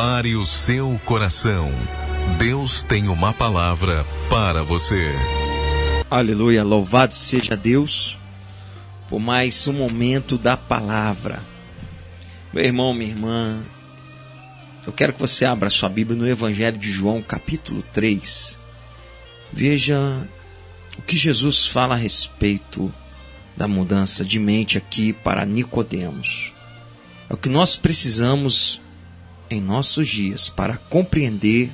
Prepare o seu coração. Deus tem uma palavra para você. Aleluia, louvado seja Deus por mais um momento da palavra. Meu irmão, minha irmã, eu quero que você abra sua Bíblia no Evangelho de João, capítulo 3. Veja o que Jesus fala a respeito da mudança de mente aqui para Nicodemos. É o que nós precisamos em nossos dias para compreender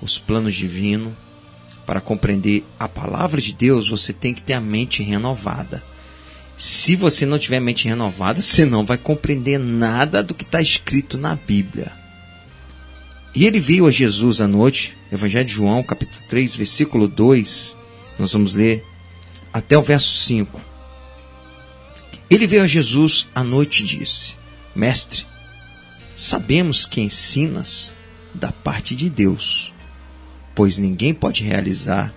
os planos divinos, para compreender a palavra de Deus, você tem que ter a mente renovada. Se você não tiver a mente renovada, você não vai compreender nada do que está escrito na Bíblia. E ele veio a Jesus à noite, Evangelho de João, capítulo 3, versículo 2, nós vamos ler até o verso 5. Ele veio a Jesus à noite e disse: Mestre, sabemos que ensinas da parte de Deus, pois ninguém pode realizar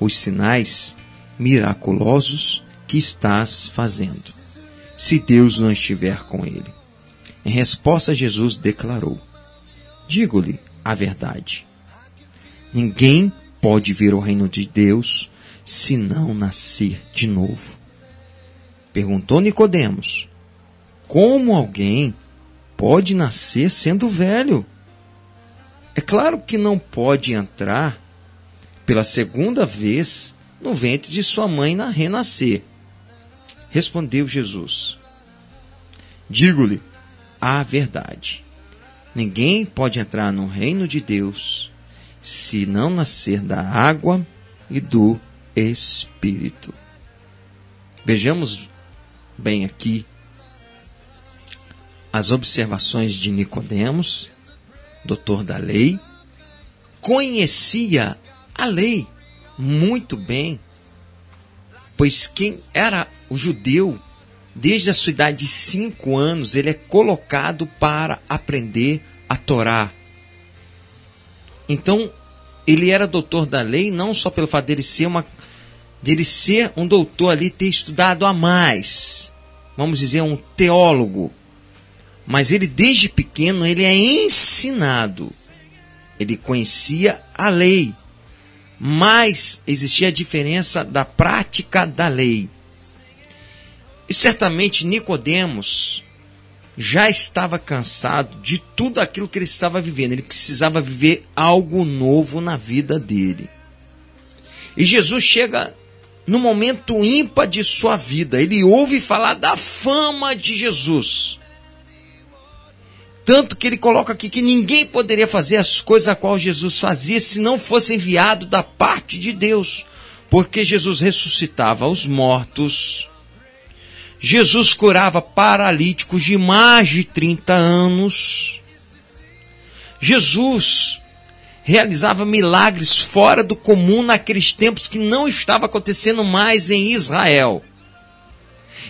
os sinais miraculosos que estás fazendo, se Deus não estiver com ele. Em resposta, Jesus declarou: Digo-lhe a verdade. Ninguém pode ver o reino de Deus se não nascer de novo. Perguntou Nicodemos: Como alguém pode nascer sendo velho? É claro que não pode entrar pela segunda vez no ventre de sua mãe na renascer. Respondeu Jesus: Digo-lhe a verdade. Ninguém pode entrar no reino de Deus se não nascer da água e do Espírito. Vejamos bem aqui as observações de Nicodemos, doutor da lei, conhecia a lei muito bem, pois quem era o judeu, desde a sua idade de cinco anos, ele é colocado para aprender a Torá. Então, ele era doutor da lei, não só pelo fato dele ser uma dele ser um doutor ali, ter estudado a mais, vamos dizer, um teólogo. Mas ele, desde pequeno, ele é ensinado. Ele conhecia a lei, mas existia a diferença da prática da lei. E certamente Nicodemos já estava cansado de tudo aquilo que ele estava vivendo. Ele precisava viver algo novo na vida dele. E Jesus chega no momento ímpar de sua vida. Ele ouve falar da fama de Jesus. Tanto que ele coloca aqui que ninguém poderia fazer as coisas a qual Jesus fazia se não fosse enviado da parte de Deus. Porque Jesus ressuscitava os mortos. Jesus curava paralíticos de mais de 30 anos. Jesus realizava milagres fora do comum naqueles tempos que não estava acontecendo mais em Israel.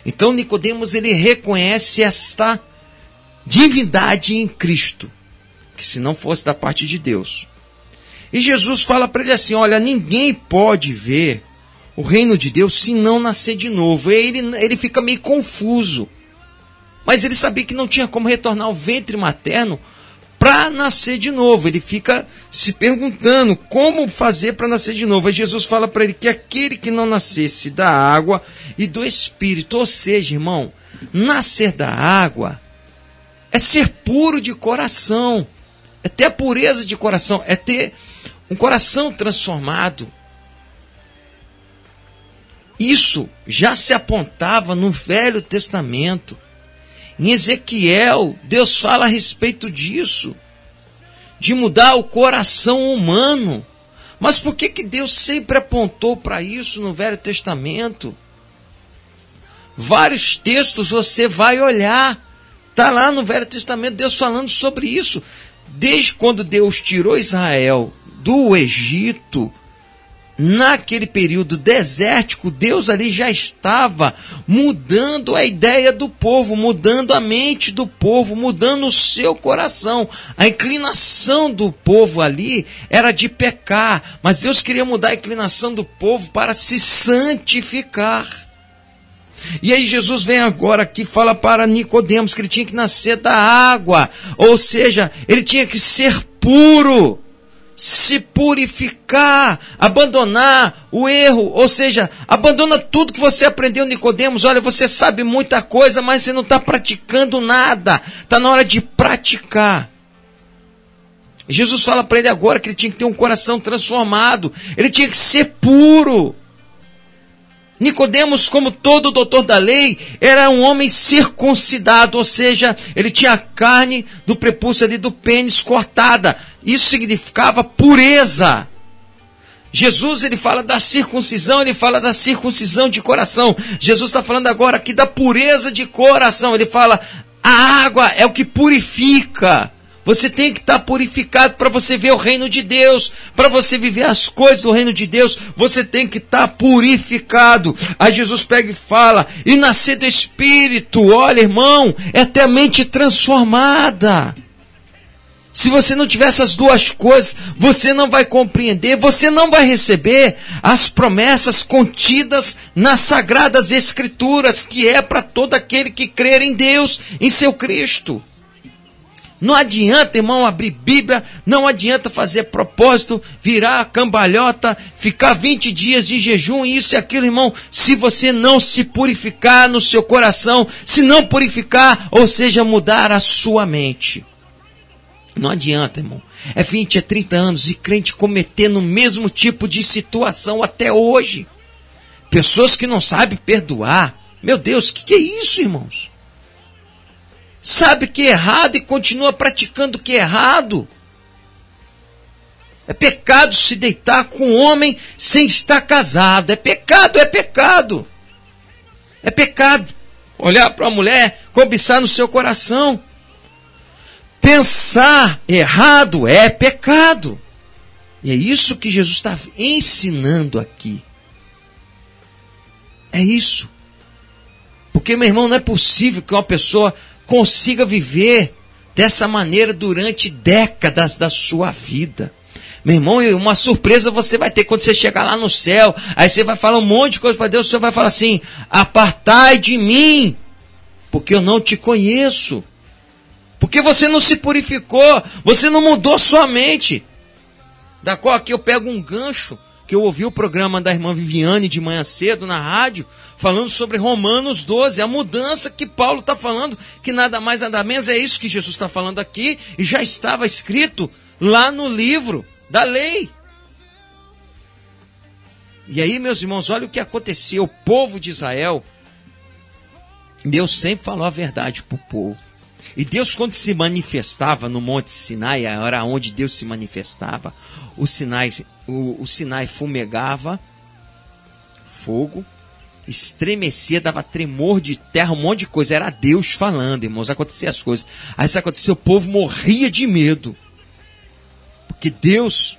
Então Nicodemos ele reconhece esta divindade em Cristo, que se não fosse da parte de Deus. E Jesus fala para ele assim: "Olha, ninguém pode ver o reino de Deus se não nascer de novo". E ele ele fica meio confuso. Mas ele sabia que não tinha como retornar ao ventre materno para nascer de novo. Ele fica se perguntando como fazer para nascer de novo. Aí Jesus fala para ele que aquele que não nascesse da água e do espírito, ou seja, irmão, nascer da água é ser puro de coração, é ter a pureza de coração, é ter um coração transformado. Isso já se apontava no Velho Testamento. Em Ezequiel, Deus fala a respeito disso, de mudar o coração humano. Mas por que, que Deus sempre apontou para isso no Velho Testamento? Vários textos você vai olhar, está lá no Velho Testamento Deus falando sobre isso. Desde quando Deus tirou Israel do Egito, naquele período desértico, Deus ali já estava mudando a ideia do povo, mudando a mente do povo, mudando o seu coração. A inclinação do povo ali era de pecar, mas Deus queria mudar a inclinação do povo para se santificar. E aí Jesus vem agora aqui e fala para Nicodemos que ele tinha que nascer da água, ou seja, ele tinha que ser puro, se purificar, abandonar o erro, ou seja, abandona tudo que você aprendeu Nicodemos. Olha, você sabe muita coisa, mas você não está praticando nada. Está na hora de praticar. Jesus fala para ele agora que ele tinha que ter um coração transformado, ele tinha que ser puro. Nicodemos, como todo doutor da lei, era um homem circuncidado, ou seja, ele tinha a carne do prepúcio ali do pênis cortada. Isso significava pureza. Jesus ele fala da circuncisão, ele fala da circuncisão de coração. Jesus está falando agora aqui da pureza de coração. Ele fala a água é o que purifica. Você tem que estar purificado para você ver o reino de Deus, para você viver as coisas do reino de Deus. Você tem que estar purificado. Aí Jesus pega e fala: e nascer do Espírito, olha, irmão, é até a mente transformada. Se você não tiver essas duas coisas, você não vai compreender, você não vai receber as promessas contidas nas sagradas escrituras, que é para todo aquele que crer em Deus, em seu Cristo. Não adianta, irmão, abrir Bíblia, não adianta fazer propósito, virar cambalhota, ficar 20 dias de jejum, isso e aquilo, irmão, se você não se purificar no seu coração, se não purificar, ou seja, mudar a sua mente. Não adianta, irmão. É 20, é 30 anos e crente cometendo o mesmo tipo de situação até hoje. Pessoas que não sabem perdoar. Meu Deus, o que, que é isso, irmãos? Sabe que é errado e continua praticando o que é errado. É pecado se deitar com um homem sem estar casado. É pecado, é pecado. É pecado olhar para uma mulher, cobiçar no seu coração. Pensar errado é pecado. E é isso que Jesus está ensinando aqui. É isso. Porque, meu irmão, não é possível que uma pessoa consiga viver dessa maneira durante décadas da sua vida. Meu irmão, uma surpresa você vai ter quando você chegar lá no céu. Aí você vai falar um monte de coisa para Deus. Senhor vai falar assim: Apartai de mim, porque eu não te conheço. Porque você não se purificou, você não mudou sua mente. Da qual aqui eu pego um gancho, que eu ouvi o programa da irmã Viviane de manhã cedo na rádio falando sobre Romanos 12, a mudança que Paulo está falando, que nada mais nada menos é isso que Jesus está falando aqui, e já estava escrito lá no livro da lei. E aí, meus irmãos, olha o que aconteceu. O povo de Israel, Deus sempre falou a verdade para o povo. E Deus, quando se manifestava no Monte Sinai, era onde Deus se manifestava, o Sinai, o, o Sinai fumegava fogo, estremecia, dava tremor de terra, um monte de coisa. Era Deus falando, irmãos, acontecia as coisas. Aí isso aconteceu, o povo morria de medo. Porque Deus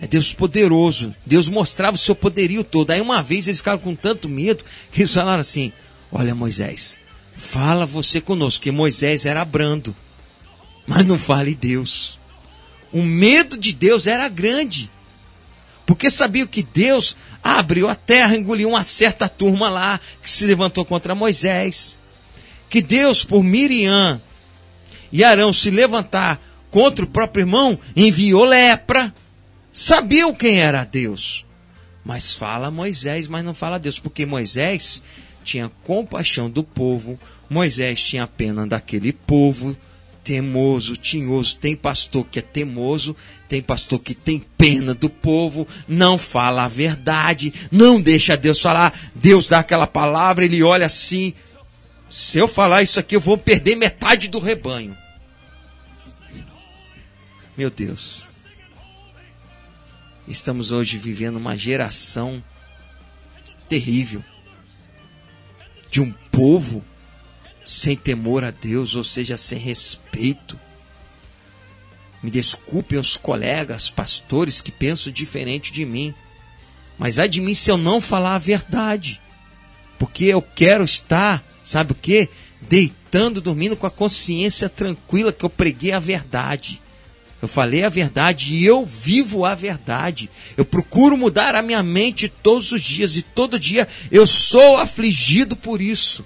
é Deus poderoso. Deus mostrava o seu poderio todo. Aí uma vez eles ficaram com tanto medo que eles falaram assim: Olha, Moisés, fala você conosco, que Moisés era brando, mas não fale Deus. O medo de Deus era grande. Porque sabia que Deus abriu a terra, engoliu uma certa turma lá que se levantou contra Moisés. Que Deus, por Miriam e Arão se levantar contra o próprio irmão, enviou lepra. Sabiam quem era Deus. Mas fala Moisés, mas não fala Deus, porque Moisés tinha compaixão do povo, Moisés tinha pena daquele povo, temoso, tinhoso. Tem pastor que é temoso, tem pastor que tem pena do povo, não fala a verdade, não deixa Deus falar. Deus dá aquela palavra, ele olha assim. Se eu falar isso aqui, eu vou perder metade do rebanho. Meu Deus. Estamos hoje vivendo uma geração terrível de um povo sem temor a Deus, ou seja, sem respeito. Me desculpem os colegas, pastores que pensam diferente de mim, mas ai de mim se eu não falar a verdade, porque eu quero estar, sabe o que? Deitando, dormindo com a consciência tranquila que eu preguei a verdade. Eu falei a verdade e eu vivo a verdade. Eu procuro mudar a minha mente todos os dias e todo dia eu sou afligido por isso.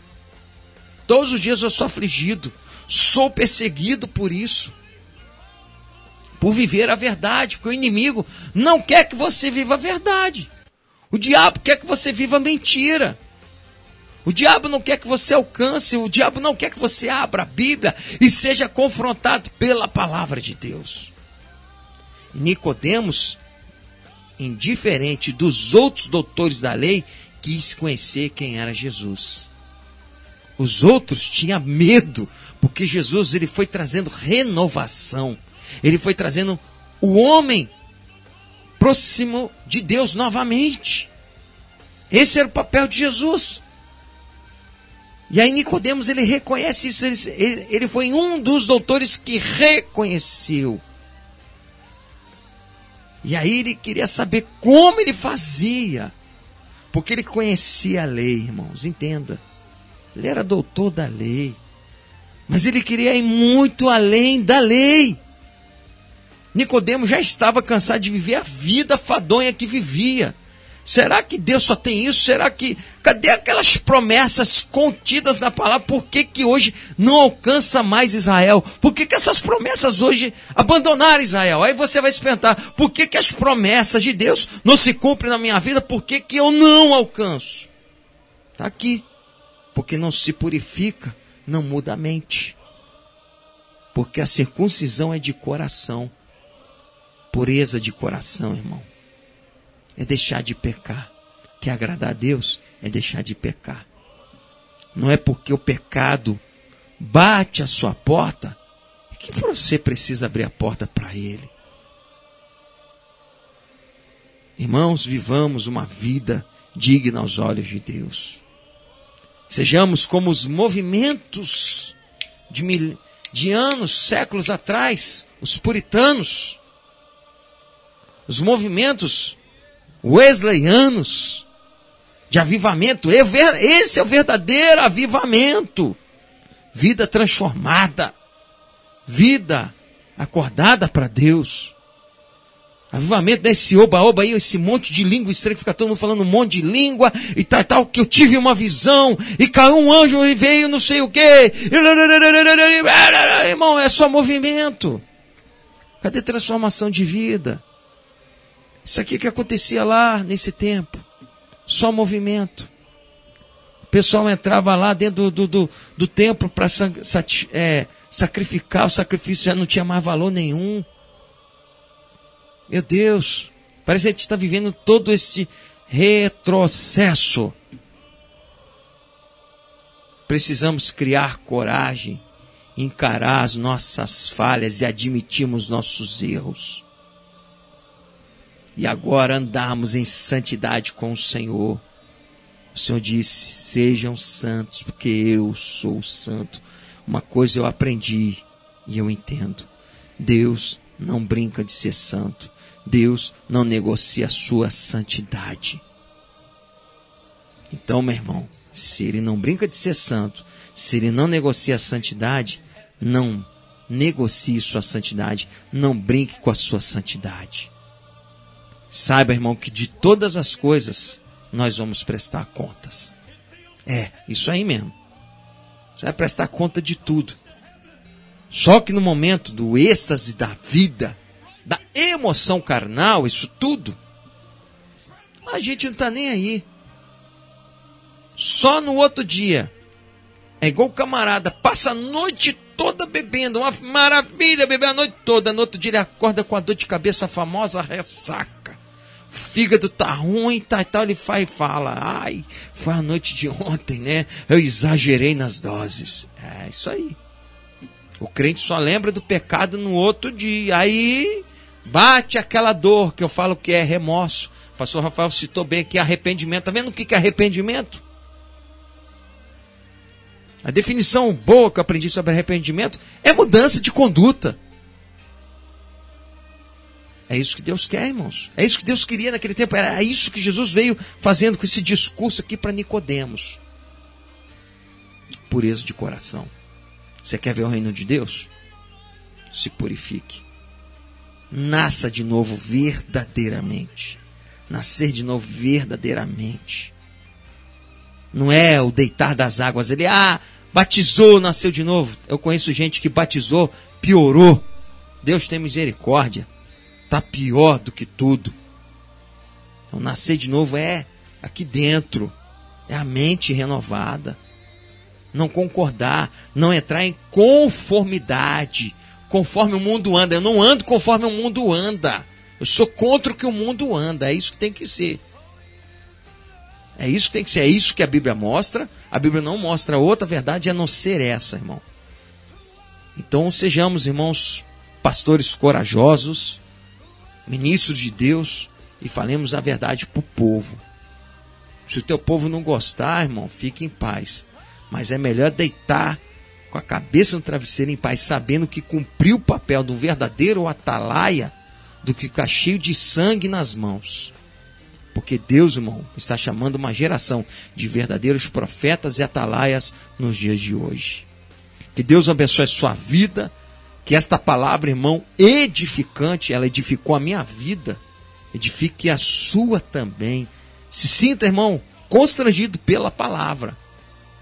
Todos os dias eu sou afligido, sou perseguido por isso. Por viver a verdade, porque o inimigo não quer que você viva a verdade. O diabo quer que você viva a mentira. O diabo não quer que você alcance, o diabo não quer que você abra a Bíblia e seja confrontado pela palavra de Deus. Nicodemos, indiferente dos outros doutores da lei, quis conhecer quem era Jesus. Os outros tinham medo, porque Jesus ele foi trazendo renovação. Ele foi trazendo o homem próximo de Deus novamente. Esse era o papel de Jesus. E aí Nicodemos ele reconhece isso, ele, ele foi um dos doutores que reconheceu. E aí ele queria saber como ele fazia. Porque ele conhecia a lei, irmãos, entenda. Ele era doutor da lei. Mas ele queria ir muito além da lei. Nicodemo já estava cansado de viver a vida fadonha que vivia. Será que Deus só tem isso? Será que. Cadê aquelas promessas contidas na palavra? Por que, que hoje não alcança mais Israel? Por que, que essas promessas hoje abandonaram Israel? Aí você vai se perguntar: por que, que as promessas de Deus não se cumprem na minha vida? Por que, que eu não alcanço? Está aqui. Porque não se purifica, não muda a mente. Porque a circuncisão é de coração. Pureza de coração, irmão é deixar de pecar. Que agradar a Deus é deixar de pecar. Não é porque o pecado bate a sua porta que você precisa abrir a porta para ele. Irmãos, vivamos uma vida digna aos olhos de Deus. Sejamos como os movimentos de, mil, de anos, séculos atrás, os puritanos, os movimentos wesleyanos de avivamento. Esse é o verdadeiro avivamento. Vida transformada. Vida acordada para Deus. Avivamento desse oba-oba aí, esse monte de língua estranha que fica todo mundo falando um monte de língua e tal, tal, que eu tive uma visão e caiu um anjo e veio não sei o quê. Irmão, é só movimento. Cadê transformação de vida? Isso aqui que acontecia lá nesse tempo. Só movimento. O pessoal entrava lá dentro do, do, do, do templo para é, sacrificar, o sacrifício já não tinha mais valor nenhum. Meu Deus, parece que a gente está vivendo todo esse retrocesso. Precisamos criar coragem, encarar as nossas falhas e admitirmos nossos erros e agora andarmos em santidade com o Senhor. O Senhor disse: Sejam santos, porque eu sou santo. Uma coisa eu aprendi e eu entendo: Deus não brinca de ser santo. Deus não negocia a sua santidade. Então, meu irmão, se ele não brinca de ser santo, se ele não negocia a santidade, não negocie sua santidade, não brinque com a sua santidade. Saiba, irmão, que de todas as coisas nós vamos prestar contas. É, isso aí mesmo. Você vai prestar conta de tudo. Só que no momento do êxtase da vida, da emoção carnal, isso tudo, a gente não está nem aí. Só no outro dia. É igual o camarada, passa a noite toda bebendo, uma maravilha beber a noite toda. No outro dia ele acorda com a dor de cabeça, a famosa ressaca fígado tá ruim, tá e tal, ele faz e fala, ai, foi a noite de ontem, né? Eu exagerei nas doses. É isso aí. O crente só lembra do pecado no outro dia. Aí bate aquela dor que eu falo que é remorso. O pastor Rafael citou bem aqui arrependimento. Tá vendo o que é arrependimento? A definição boa que eu aprendi sobre arrependimento é mudança de conduta. É isso que Deus quer, irmãos. É isso que Deus queria naquele tempo. Era isso que Jesus veio fazendo com esse discurso aqui para Nicodemos. Pureza de coração. Você quer ver o reino de Deus? Se purifique. Nasça de novo verdadeiramente. Nascer de novo verdadeiramente. Não é o deitar das águas. Ele, ah, batizou, nasceu de novo. Eu conheço gente que batizou, piorou. Deus tem misericórdia. Tá pior do que tudo. Então, nascer de novo é aqui dentro. É a mente renovada. Não concordar, não entrar em conformidade, conforme o mundo anda. Eu não ando conforme o mundo anda. Eu sou contra o que o mundo anda. É isso que tem que ser. É isso que tem que ser. É isso que a Bíblia mostra. A Bíblia não mostra outra verdade a não ser essa, irmão. Então sejamos, irmãos, pastores corajosos, ministros de Deus e falemos a verdade para o povo. Se o teu povo não gostar, irmão, fique em paz. Mas é melhor deitar com a cabeça no travesseiro em paz, sabendo que cumpriu o papel do verdadeiro atalaia, do que ficar cheio de sangue nas mãos. Porque Deus, irmão, está chamando uma geração de verdadeiros profetas e atalaias nos dias de hoje. Que Deus abençoe a sua vida, que esta palavra, irmão, edificante, ela edificou a minha vida, edifique a sua também. Se sinta, irmão, constrangido pela palavra.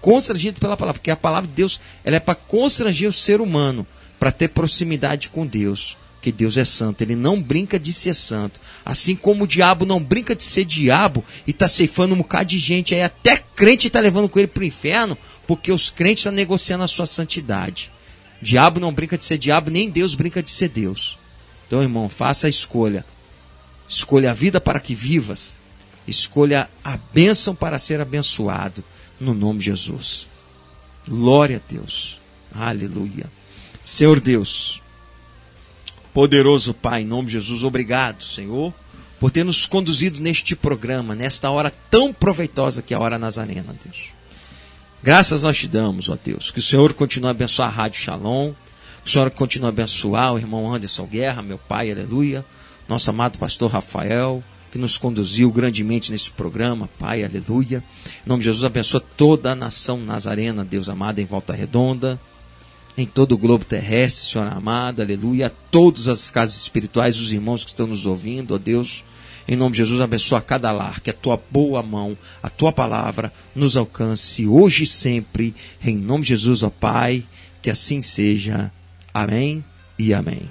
Constrangido pela palavra, porque a palavra de Deus ela é para constranger o ser humano, para ter proximidade com Deus. Que Deus é santo, ele não brinca de ser santo. Assim como o diabo não brinca de ser diabo e está ceifando um bocado de gente aí, até crente está levando com ele para o inferno, porque os crentes estão negociando a sua santidade. Diabo não brinca de ser diabo, nem Deus brinca de ser Deus. Então, irmão, faça a escolha. Escolha a vida para que vivas Escolha a bênção para ser abençoado, no nome de Jesus. Glória a Deus. Aleluia. Senhor Deus, poderoso Pai, em nome de Jesus, obrigado, Senhor, por ter nos conduzido neste programa, nesta hora tão proveitosa que é a hora nazarena, Deus. Graças nós te damos, ó Deus. Que o Senhor continue a abençoar a Rádio Shalom. Que o Senhor continue a abençoar o irmão Anderson Guerra, meu pai, aleluia. Nosso amado pastor Rafael que nos conduziu grandemente nesse programa, Pai, aleluia. Em nome de Jesus, abençoa toda a nação nazarena, Deus amado, em volta redonda, em todo o globo terrestre, Senhor amado, aleluia. Todas as casas espirituais, os irmãos que estão nos ouvindo, ó Deus. Em nome de Jesus, abençoa cada lar, que a tua boa mão, a tua palavra nos alcance hoje e sempre. Em nome de Jesus, ó Pai, que assim seja. Amém e amém.